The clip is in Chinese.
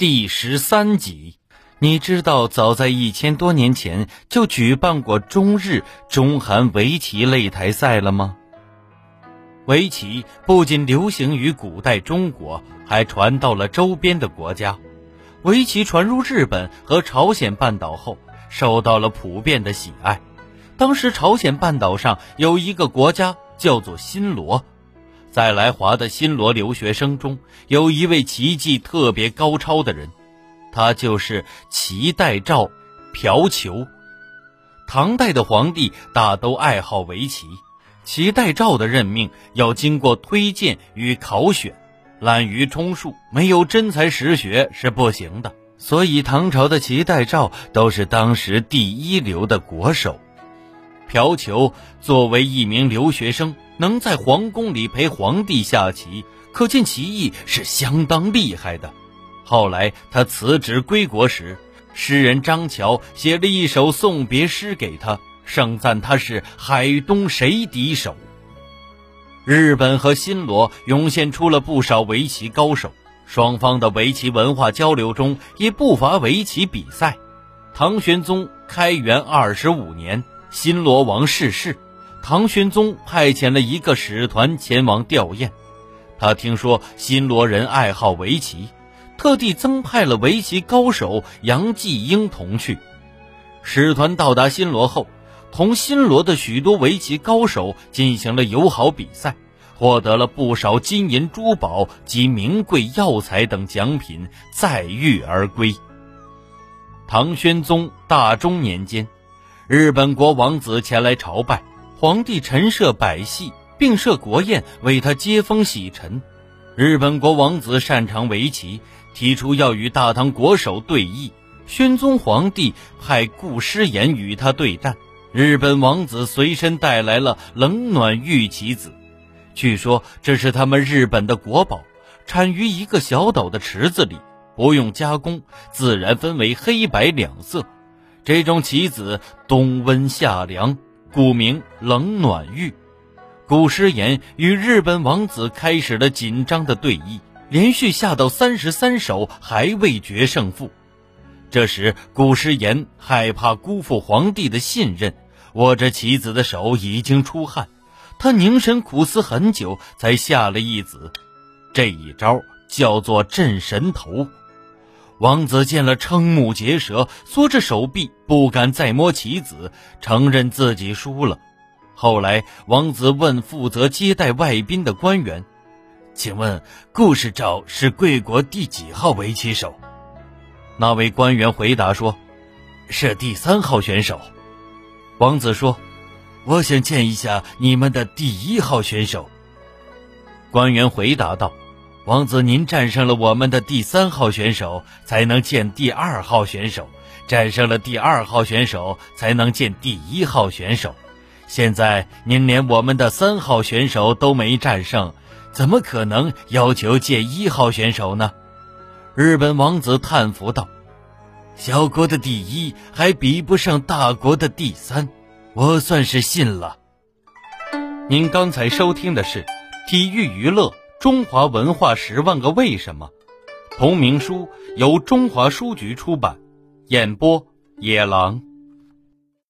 第十三集。你知道，早在一千多年前就举办过中日、中韩围棋擂台赛了吗？围棋不仅流行于古代中国，还传到了周边的国家。围棋传入日本和朝鲜半岛后，受到了普遍的喜爱。当时朝鲜半岛上有一个国家叫做新罗，在来华的新罗留学生中，有一位棋技特别高超的人。他就是齐代赵，朴求。唐代的皇帝大都爱好围棋，齐代赵的任命要经过推荐与考选，滥竽充数，没有真才实学是不行的。所以唐朝的齐代赵都是当时第一流的国手。朴求作为一名留学生，能在皇宫里陪皇帝下棋，可见棋艺是相当厉害的。后来他辞职归国时，诗人张乔写了一首送别诗给他，盛赞他是海东谁敌手。日本和新罗涌现出了不少围棋高手，双方的围棋文化交流中也不乏围棋比赛。唐玄宗开元二十五年，新罗王逝世，唐玄宗派遣了一个使团前往吊唁。他听说新罗人爱好围棋。特地增派了围棋高手杨继英同去。使团到达新罗后，同新罗的许多围棋高手进行了友好比赛，获得了不少金银珠宝及名贵药材等奖品，载誉而归。唐玄宗大中年间，日本国王子前来朝拜，皇帝陈设百戏，并设国宴为他接风洗尘。日本国王子擅长围棋。提出要与大唐国手对弈，宣宗皇帝派顾师言与他对战。日本王子随身带来了冷暖玉棋子，据说这是他们日本的国宝，产于一个小岛的池子里，不用加工，自然分为黑白两色。这种棋子冬温夏凉，古名冷暖玉。古诗言与日本王子开始了紧张的对弈。连续下到三十三手还未决胜负，这时古诗言害怕辜负皇帝的信任，握着棋子的手已经出汗。他凝神苦思很久，才下了一子。这一招叫做镇神头。王子见了瞠目结舌，缩着手臂不敢再摸棋子，承认自己输了。后来王子问负责接待外宾的官员。请问故事照是贵国第几号围棋手？那位官员回答说：“是第三号选手。”王子说：“我想见一下你们的第一号选手。”官员回答道：“王子，您战胜了我们的第三号选手，才能见第二号选手；战胜了第二号选手，才能见第一号选手。现在您连我们的三号选手都没战胜。”怎么可能要求见一号选手呢？日本王子叹服道：“小国的第一还比不上大国的第三，我算是信了。”您刚才收听的是《体育娱乐中华文化十万个为什么》，同名书由中华书局出版，演播野狼。